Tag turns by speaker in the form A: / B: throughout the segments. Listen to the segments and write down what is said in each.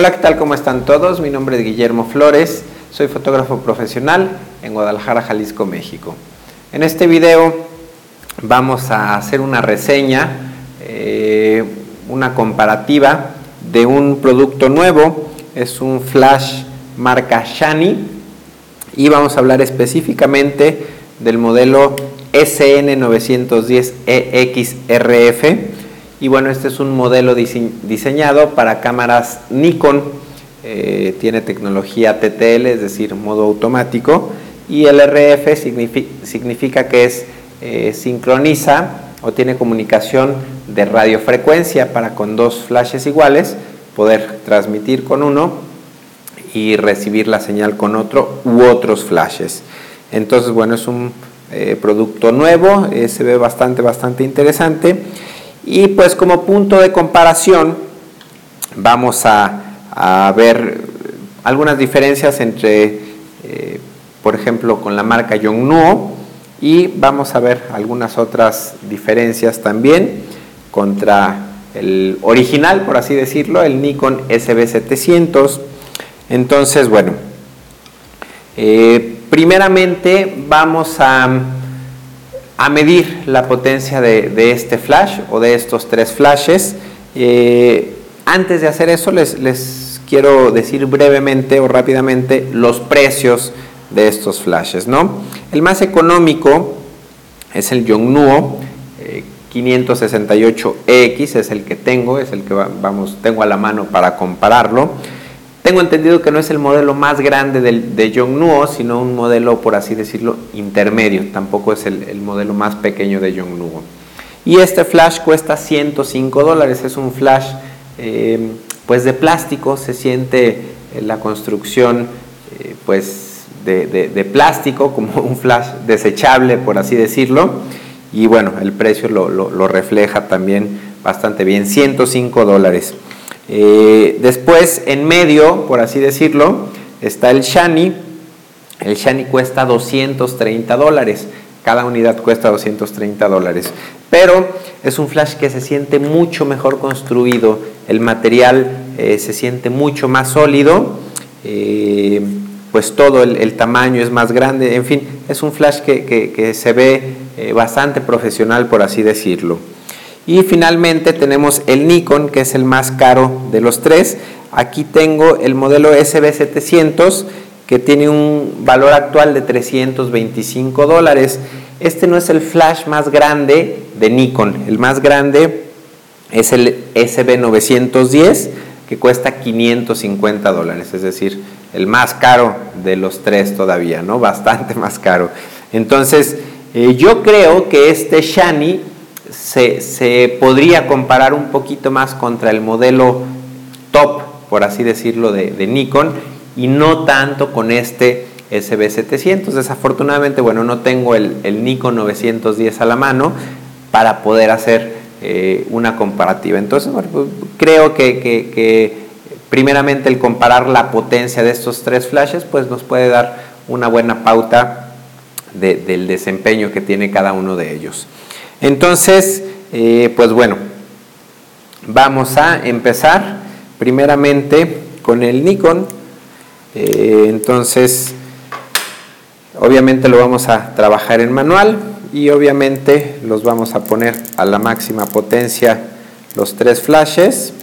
A: Hola, ¿qué tal? ¿Cómo están todos? Mi nombre es Guillermo Flores, soy fotógrafo profesional en Guadalajara, Jalisco, México. En este video vamos a hacer una reseña, eh, una comparativa de un producto nuevo, es un flash marca Shani y vamos a hablar específicamente del modelo SN910EXRF y bueno, este es un modelo diseñado para cámaras Nikon, eh, tiene tecnología TTL, es decir, modo automático, y el RF significa, que es eh, sincroniza o tiene comunicación de radiofrecuencia para con dos flashes iguales poder transmitir con uno y recibir la señal con otro u otros flashes. Entonces, bueno, es un eh, producto nuevo, se ve bastante, bastante interesante. Y pues como punto de comparación vamos a, ver algunas diferencias entre, eh, por ejemplo, con la marca Yongnuo y vamos a ver algunas otras diferencias también contra el original, por así decirlo, el Nikon SB700. Entonces, bueno, eh, primeramente vamos a a medir la potencia de, este flash o de estos tres flashes. Eh, antes de hacer eso les, quiero decir brevemente o rápidamente los precios de estos flashes. ¿no? El más económico es el Yongnuo 568X, eh, es el que tengo, es el que vamos, tengo a la mano para compararlo. Tengo entendido que no es el modelo más grande del, de Yongnuo, sino un modelo, por así decirlo, intermedio. Tampoco es el, modelo más pequeño de Yongnuo. Y este flash cuesta 105 dólares. Es un flash eh, pues de plástico. Se siente eh, la construcción eh, pues de, plástico, como un flash desechable, por así decirlo. Y bueno, el precio lo, lo refleja también bastante bien. 105 dólares. Eh, después, en medio, por así decirlo, está el Shani. El Shani cuesta 230 dólares. Cada unidad cuesta 230 dólares. Pero es un flash que se siente mucho mejor construido. El material eh, se siente mucho más sólido. Eh, pues todo el, tamaño es más grande. En fin, es un flash que se ve bastante profesional, por así decirlo. Y finalmente tenemos el Nikon, que es el más caro de los tres. Aquí tengo el modelo SB700, que tiene un valor actual de 325 dólares. Este no es el flash más grande de Nikon. El más grande es el SB910, que cuesta 550 dólares. Es decir, el más caro de los tres todavía, ¿no? Bastante más caro. Entonces, eh, yo creo que este Shani se, podría comparar un poquito más contra el modelo top, por así decirlo, de, Nikon y no tanto con este SB700. Desafortunadamente, bueno, no tengo el, Nikon 910 a la mano para poder hacer eh, una comparativa. Entonces, pues, creo que, primeramente el comparar la potencia de estos tres flashes, pues nos puede dar una buena pauta del desempeño que tiene cada uno de ellos. Entonces, eh, pues bueno, vamos a empezar primeramente con el Nikon. Eh, entonces, obviamente lo vamos a trabajar en manual y obviamente los vamos a poner a la máxima potencia los tres flashes.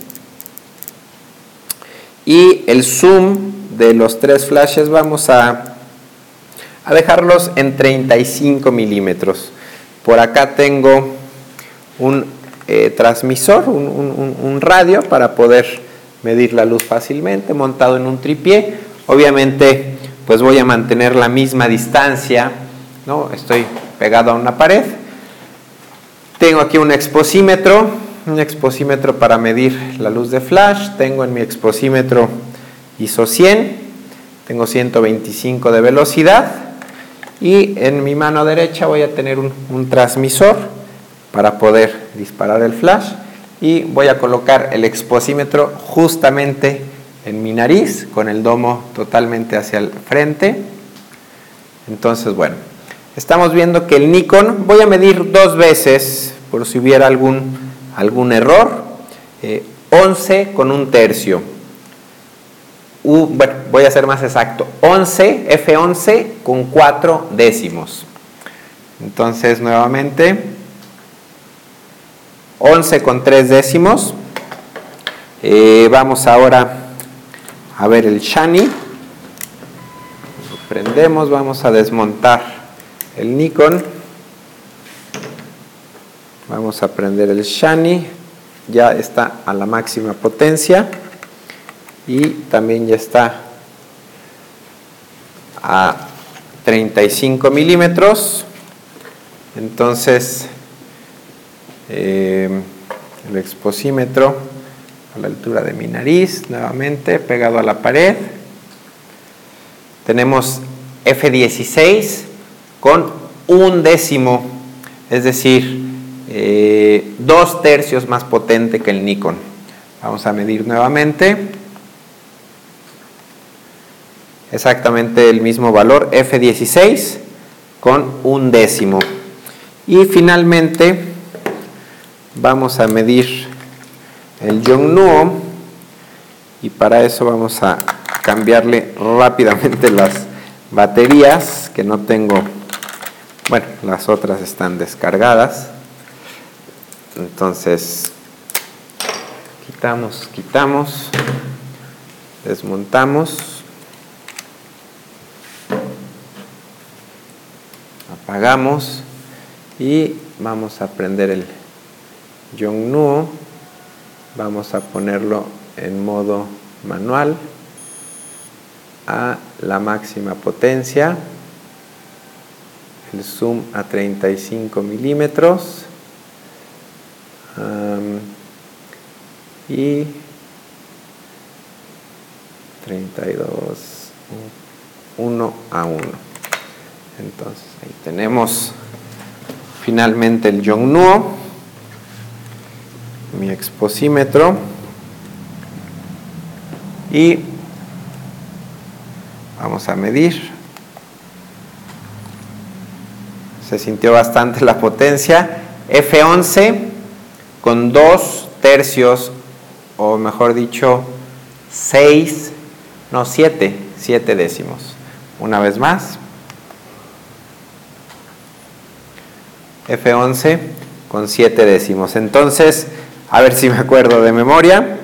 A: Y el zoom de los tres flashes vamos a, a dejarlos en 35 milímetros. Por acá tengo un eh, transmisor, un, radio para poder medir la luz fácilmente, montado en un tripié. Obviamente, pues voy a mantener la misma distancia, ¿no? Estoy pegado a una pared. Tengo aquí un exposímetro, un exposímetro para medir la luz de flash. Tengo en mi exposímetro ISO 100, tengo 125 de velocidad y en mi mano derecha voy a tener un, transmisor para poder disparar el flash y voy a colocar el exposímetro justamente en mi nariz con el domo totalmente hacia el frente. Entonces bueno estamos viendo que el Nikon voy a medir dos veces por si hubiera algún, algún error 11 eh, con un tercio bueno, voy a ser más exacto, 11, F11 con 4 décimos. Entonces, nuevamente, 11 con 3 décimos. Eh, vamos ahora a ver el Shani. Lo prendemos, vamos a desmontar el Nikon. Vamos a prender el Shani. Ya está a la máxima potencia y también ya está a 35 milímetros. Entonces eh, el exposímetro a la altura de mi nariz nuevamente pegado a la pared. Tenemos F16 con un décimo es decir eh, dos tercios más potente que el Nikon. Vamos a medir nuevamente exactamente el mismo valor, F16 con un décimo. Y finalmente vamos a medir el Yongnuo y para eso vamos a cambiarle rápidamente las baterías que no tengo, bueno, las otras están descargadas. Entonces, quitamos, quitamos, desmontamos. Apagamos y vamos a prender el Yongnuo. Vamos a ponerlo en modo manual a la máxima potencia. El zoom a 35 milímetros. Y 32 1 a 1 entonces ahí tenemos finalmente el Yongnuo, mi exposímetro y vamos a medir. Se sintió bastante la potencia. F11 con 2 tercios, o mejor dicho, 6, no 7, 7 décimos. Una vez más. F11 con 7 décimos. Entonces, a ver si me acuerdo de memoria.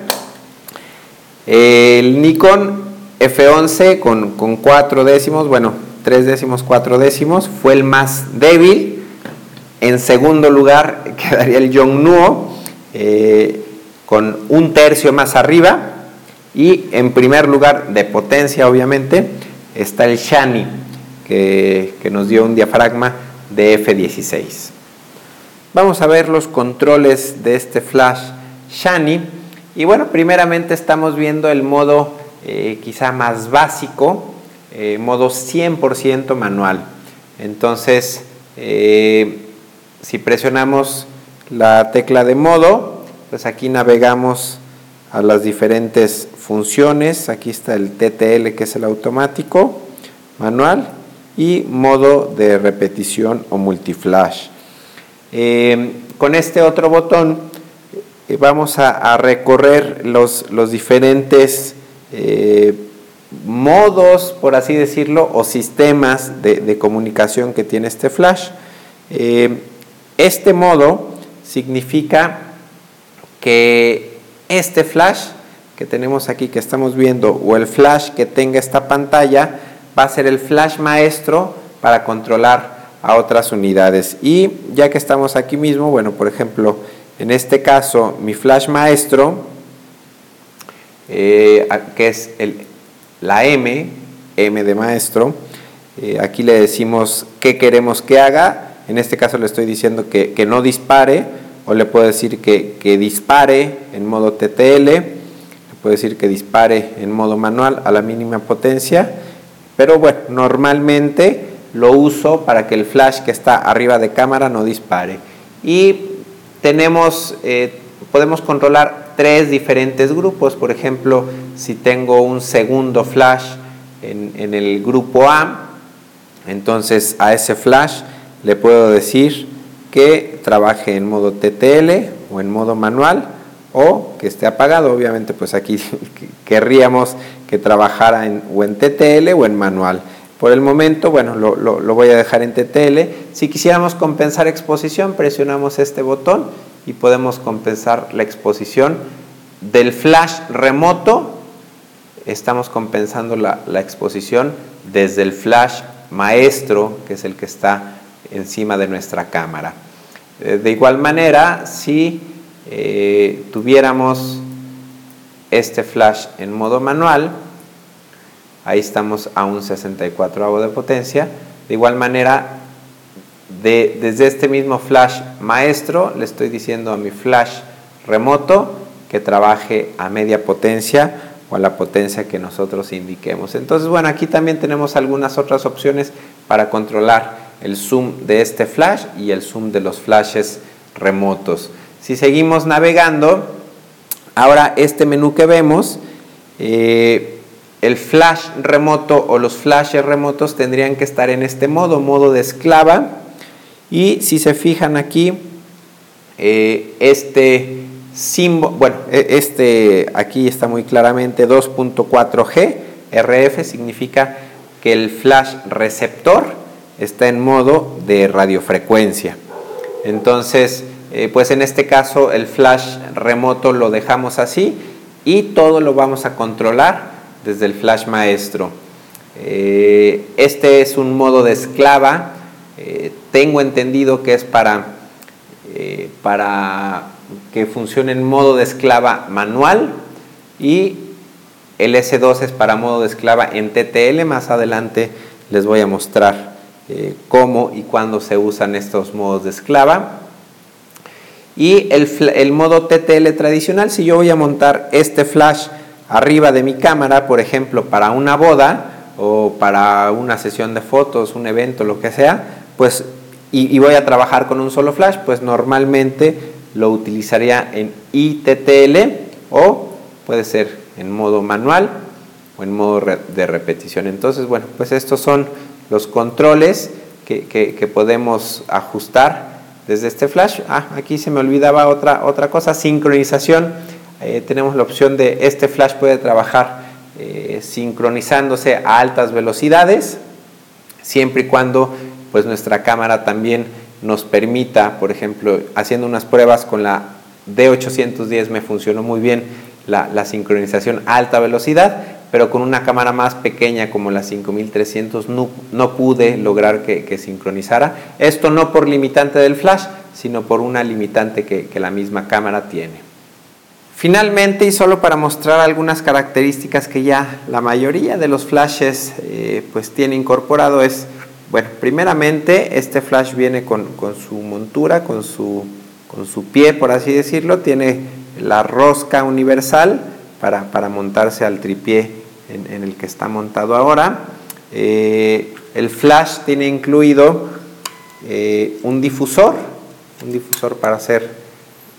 A: El Nikon F11 con, con 4 décimos, bueno, 3 décimos, 4 décimos, fue el más débil. En segundo lugar quedaría el Yongnuo eh, con un tercio más arriba. Y en primer lugar, de potencia obviamente, está el Shani, que, que nos dio un diafragma de F16. Vamos a ver los controles de este flash Shani. Y bueno, primeramente estamos viendo el modo eh, quizá más básico, eh, modo 100% manual. Entonces, eh, si presionamos la tecla de modo, pues aquí navegamos a las diferentes funciones. Aquí está el TTL que es el automático, manual, y modo de repetición o multiflash. Eh, con este otro botón eh, vamos a, recorrer los, diferentes eh, modos, por así decirlo, o sistemas de, comunicación que tiene este flash. este modo significa que este flash que tenemos aquí, que estamos viendo, o el flash que tenga esta pantalla, va a ser el flash maestro para controlar a otras unidades. Y ya que estamos aquí mismo, bueno, por ejemplo, en este caso, mi flash maestro, eh, que es el, la M, M de maestro, eh, aquí le decimos qué queremos que haga, en este caso le estoy diciendo que, no dispare, o le puedo decir que, que, dispare en modo TTL, le puedo decir que dispare en modo manual a la mínima potencia, pero bueno, normalmente lo uso para que el flash que está arriba de cámara no dispare. Y tenemos, eh, podemos controlar tres diferentes grupos. Por ejemplo, si tengo un segundo flash en, en el grupo A, entonces a ese flash le puedo decir que trabaje en modo TTL o en modo manual o que esté apagado. Obviamente, pues aquí querríamos que trabajara en, o en TTL o en manual. Por el momento, bueno, lo, voy a dejar en TTL. Si quisiéramos compensar exposición, presionamos este botón y podemos compensar la exposición del flash remoto. Estamos compensando la, la exposición desde el flash maestro, que es el que está encima de nuestra cámara. Eh, de igual manera, si eh, tuviéramos este flash en modo manual, ahí estamos a un 64 de potencia. De igual manera, desde este mismo flash maestro, le estoy diciendo a mi flash remoto que trabaje a media potencia o a la potencia que nosotros indiquemos. Entonces, bueno, aquí también tenemos algunas otras opciones para controlar el zoom de este flash y el zoom de los flashes remotos. Si seguimos navegando, ahora este menú que vemos, eh, el flash remoto o los flashes remotos tendrían que estar en este modo, modo de esclava. Y si se fijan aquí, eh, este símbolo, bueno, e, este aquí está muy claramente 2.4G, RF significa que el flash receptor está en modo de radiofrecuencia. Entonces, eh, pues en este caso el flash remoto lo dejamos así y todo lo vamos a controlar desde el flash maestro. Eh, este es un modo de esclava. Eh, tengo entendido que es para, para que funcione en modo de esclava manual y el S2 es para modo de esclava en TTL. Más adelante les voy a mostrar cómo y cuándo se usan estos modos de esclava. Y el, modo TTL tradicional, si yo voy a montar este flash arriba de mi cámara, por ejemplo, para una boda o para una sesión de fotos, un evento, lo que sea, pues y, voy a trabajar con un solo flash, pues normalmente lo utilizaría en ITTL o puede ser en modo manual o en modo de repetición. Entonces, bueno, pues estos son los controles que podemos ajustar desde este flash. Ah, aquí se me olvidaba otra, otra cosa, sincronización. Eh, tenemos la opción de este flash puede trabajar eh, sincronizándose a altas velocidades, siempre y cuando pues nuestra cámara también nos permita, por ejemplo, haciendo unas pruebas con la D810 me funcionó muy bien la, sincronización a alta velocidad, pero con una cámara más pequeña como la 5300 no, no pude lograr que, sincronizara. Esto no por limitante del flash, sino por una limitante que, la misma cámara tiene. Finalmente, y solo para mostrar algunas características que ya la mayoría de los flashes eh, pues tiene incorporado es, bueno, primeramente este flash viene con, su montura, con su, con su pie, por así decirlo, tiene la rosca universal para, para montarse al tripié en, el que está montado ahora. Eh, el flash tiene incluido eh, un difusor, un difusor para hacer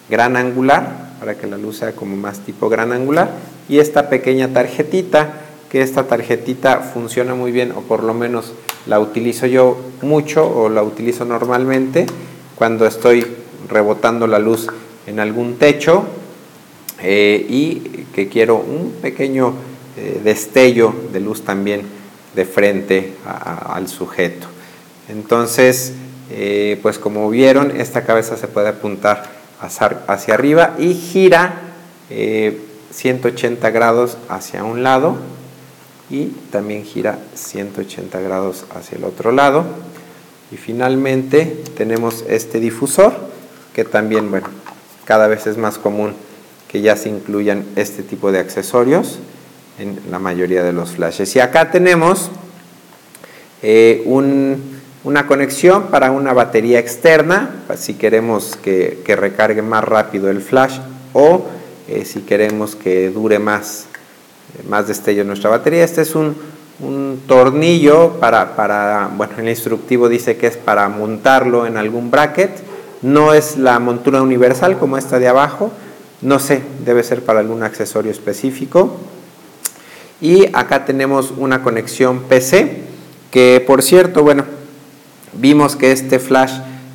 A: gran angular, para que la luz sea como más tipo gran angular, y esta pequeña tarjetita, que esta tarjetita funciona muy bien, o por lo menos la utilizo yo mucho o la utilizo normalmente cuando estoy rebotando la luz en algún techo eh, y que quiero un pequeño eh, destello de luz también de frente al sujeto. Entonces, eh, pues como vieron, esta cabeza se puede apuntar hacia, arriba y gira 180 eh, grados hacia un lado y también gira 180 grados hacia el otro lado. Y finalmente tenemos este difusor que también, bueno, cada vez es más común que ya se incluyan este tipo de accesorios en la mayoría de los flashes. Y acá tenemos eh, una conexión para una batería externa, si queremos que, recargue más rápido el flash o eh, si queremos que dure más, más destello nuestra batería. Este es un, un tornillo para, para, bueno, el instructivo dice que es para montarlo en algún bracket. No es la montura universal como esta de abajo, no sé, debe ser para algún accesorio específico. Y acá tenemos una conexión PC, que por cierto, bueno, vimos que este flash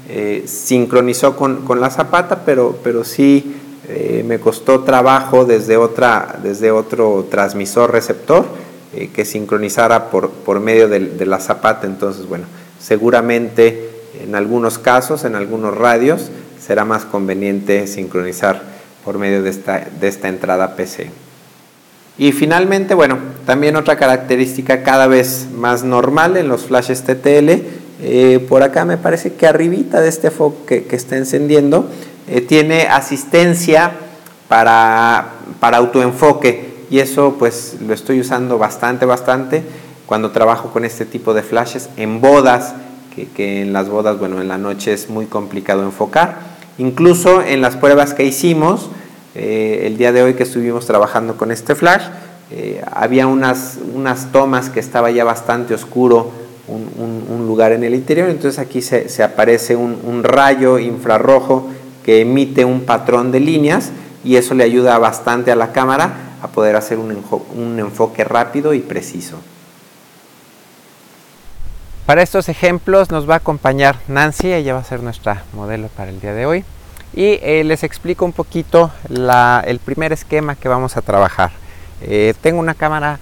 A: eh, sincronizó con, la zapata, pero, pero sí eh, me costó trabajo desde, otra, desde otro transmisor receptor eh, que sincronizara por, por medio de, la zapata. Entonces, bueno, seguramente en algunos casos, en algunos radios, será más conveniente sincronizar por medio de esta, de esta entrada PC. Y finalmente, bueno, también otra característica cada vez más normal en los flashes TTL, eh, por acá me parece que arribita de este foco que, que está encendiendo, eh, tiene asistencia para, para autoenfoque y eso pues lo estoy usando bastante, bastante cuando trabajo con este tipo de flashes en bodas, que, en las bodas, bueno, en la noche es muy complicado enfocar. Incluso en las pruebas que hicimos, eh, el día de hoy que estuvimos trabajando con este flash, había unas, unas tomas que estaba ya bastante oscuro, un, lugar en el interior, entonces aquí se, aparece un, un rayo infrarrojo que emite un patrón de líneas y eso le ayuda bastante a la cámara a poder hacer un, enfoque rápido y preciso. Para estos ejemplos nos va a acompañar Nancy, ella va a ser nuestra modelo para el día de hoy. Y eh, les explico un poquito el primer esquema que vamos a trabajar. Eh, tengo una cámara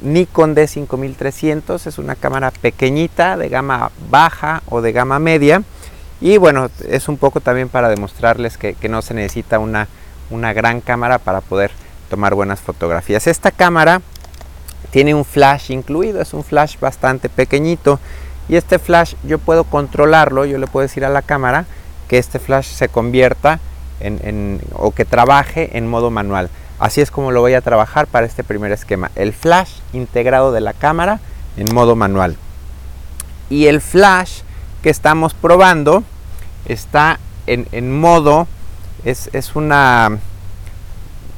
A: Nikon D5300, es una cámara pequeñita de gama baja o de gama media y bueno, es un poco también para demostrarles que, no se necesita una, una gran cámara para poder tomar buenas fotografías. Esta cámara tiene un flash incluido, es un flash bastante pequeñito y este flash yo puedo controlarlo, yo le puedo decir a la cámara que este flash se convierta en, o que trabaje en modo manual. Así es como lo voy a trabajar para este primer esquema. El flash integrado de la cámara en modo manual. Y el flash que estamos probando está en, modo, es, una,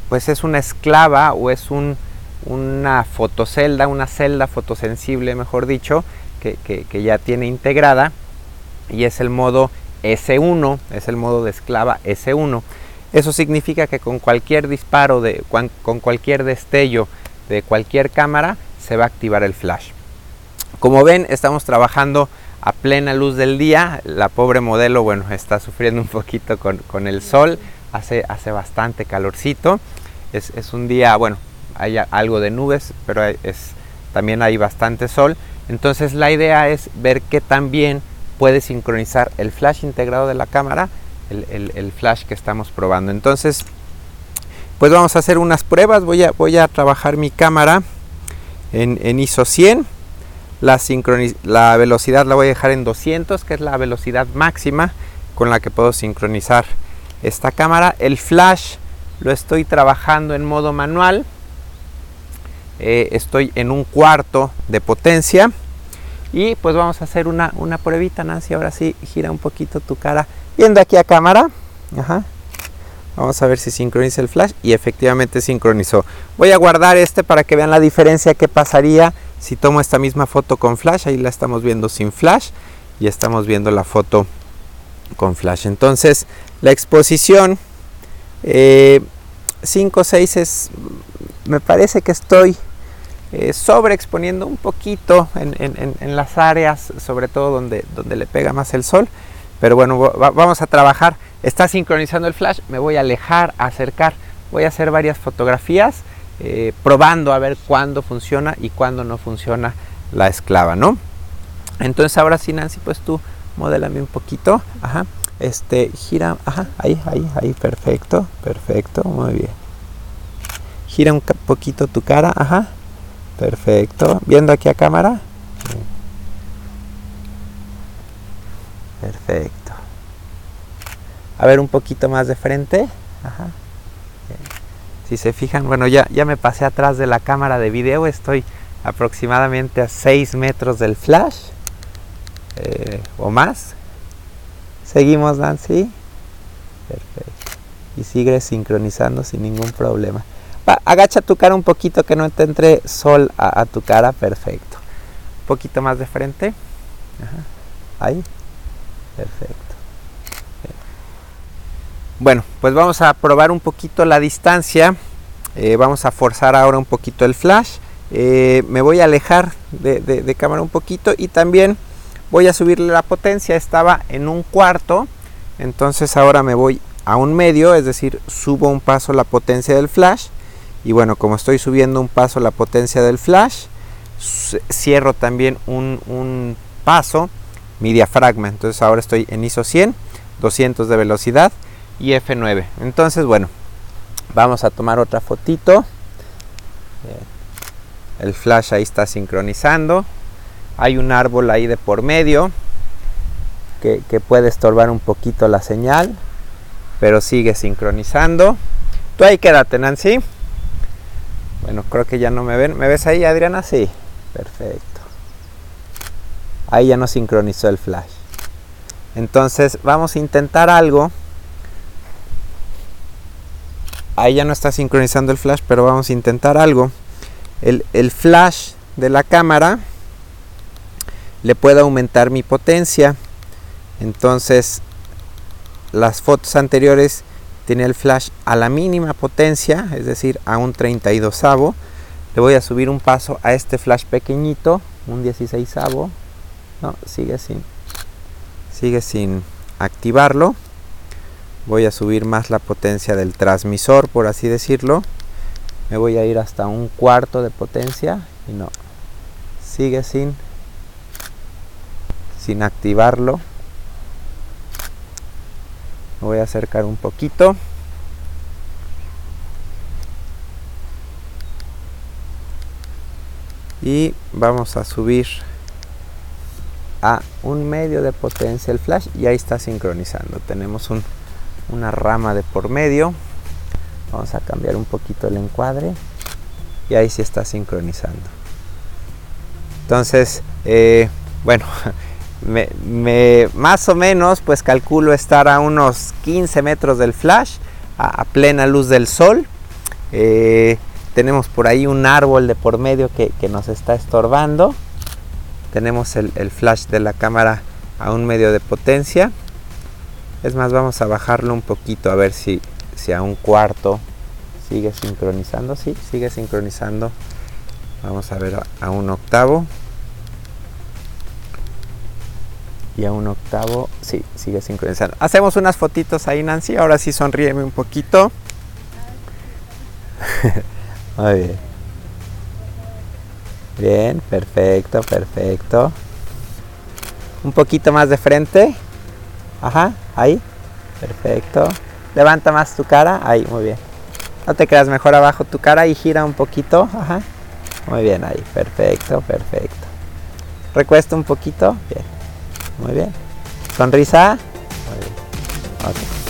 A: pues es una esclava o es un, una fotocelda, una celda fotosensible, mejor dicho, que, ya tiene integrada y es el modo S1, es el modo de esclava S1. Eso significa que con cualquier disparo, de, con cualquier destello de cualquier cámara, se va a activar el flash. Como ven, estamos trabajando a plena luz del día. La pobre modelo, bueno, está sufriendo un poquito con, el sol, hace, hace bastante calorcito. Es, un día, bueno, hay algo de nubes, pero es, también hay bastante sol. Entonces la idea es ver qué también puede sincronizar el flash integrado de la cámara, el, flash que estamos probando. Entonces, pues vamos a hacer unas pruebas. Voy a, voy a trabajar mi cámara en, ISO 100 la, la velocidad la voy a dejar en 200, que es la velocidad máxima con la que puedo sincronizar esta cámara. El flash lo estoy trabajando en modo manual. Eh, estoy en un cuarto de potencia. Y pues vamos a hacer una, una pruebita, Nancy. Ahora sí, gira un poquito tu cara. Viendo aquí a cámara. Vamos a ver si sincroniza el flash. Y efectivamente sincronizó. Voy a guardar este para que vean la diferencia que pasaría si tomo esta misma foto con flash, ahí la estamos viendo sin flash y estamos viendo la foto con flash. Entonces, la exposición 5 eh, 6 es, me parece que estoy eh, sobreexponiendo un poquito en, las áreas, sobre todo donde, donde le pega más el sol. Pero bueno, vamos a trabajar. Está sincronizando el flash, me voy a alejar, acercar. Voy a hacer varias fotografías eh, probando a ver cuándo funciona y cuándo no funciona la esclava, ¿no? Entonces ahora sí, Nancy, pues tú modélame un poquito, ajá, este, gira, ajá, ahí, ahí, ahí, perfecto, perfecto, muy bien. Gira un poquito tu cara, ajá, perfecto, viendo aquí a cámara. Perfecto. A ver un poquito más de frente, ajá. Si se fijan, bueno, ya, ya me pasé atrás de la cámara de video, estoy aproximadamente a 6 metros del flash eh, o más. Seguimos, Nancy. Perfecto. Y sigue sincronizando sin ningún problema. agacha tu cara un poquito que no te entre sol a, tu cara. Perfecto. Un poquito más de frente. Ahí. Perfecto. Bueno, pues vamos a probar un poquito la distancia. Eh, vamos a forzar ahora un poquito el flash. Eh, me voy a alejar de, cámara un poquito y también voy a subirle la potencia. Estaba en un cuarto, entonces ahora me voy a un medio, es decir, subo un paso la potencia del flash. Y bueno, como estoy subiendo un paso la potencia del flash, cierro también un, un paso mi diafragma. Entonces ahora estoy en ISO 100, 200 de velocidad y F9. Entonces, bueno, vamos a tomar otra fotito. El flash ahí está sincronizando. Hay un árbol ahí de por medio que, puede estorbar un poquito la señal, pero sigue sincronizando. Tú ahí quédate, Nancy. Bueno, creo que ya no me ven. ¿Me ves ahí, Adriana? Sí. Perfecto. Ahí ya no sincronizó el flash. Entonces vamos a intentar algo. Ahí ya no está sincronizando el flash, pero vamos a intentar algo. El, flash de la cámara le puedo aumentar mi potencia. Entonces las fotos anteriores tiene el flash a la mínima potencia, es decir, a un 32 avo. Le voy a subir un paso a este flash pequeñito, un 16 avo. No, sigue sin, sigue sin activarlo. Voy a subir más la potencia del transmisor, por así decirlo. Me voy a ir hasta un cuarto de potencia y no, sigue sin sin activarlo. Voy a acercar un poquito. Y vamos a subir a un medio de potencia el flash y ahí está sincronizando. Tenemos una rama de por medio. Vamos a cambiar un poquito el encuadre y ahí sí está sincronizando. Entonces, eh, bueno, me, más o menos pues calculo estar a unos 15 metros del flash a, plena luz del sol eh, tenemos por ahí un árbol de por medio que, nos está estorbando tenemos el, flash de la cámara a un medio de potencia es más vamos a bajarlo un poquito a ver si, si a un cuarto sigue sincronizando sí sigue sincronizando vamos a ver a un octavo y a un octavo, sí, sigue sincronizando. Hacemos unas fotitos ahí, Nancy. Ahora sí sonríeme un poquito. Muy bien. Bien, perfecto, perfecto. Un poquito más de frente. Ajá, ahí. Perfecto. Levanta más tu cara. Ahí, muy bien. No te quedas mejor abajo tu cara y gira un poquito. Ajá. Muy bien, ahí. Perfecto, perfecto. Recuesta un poquito. Bien. Muy bien. Sonrisa. Muy bien.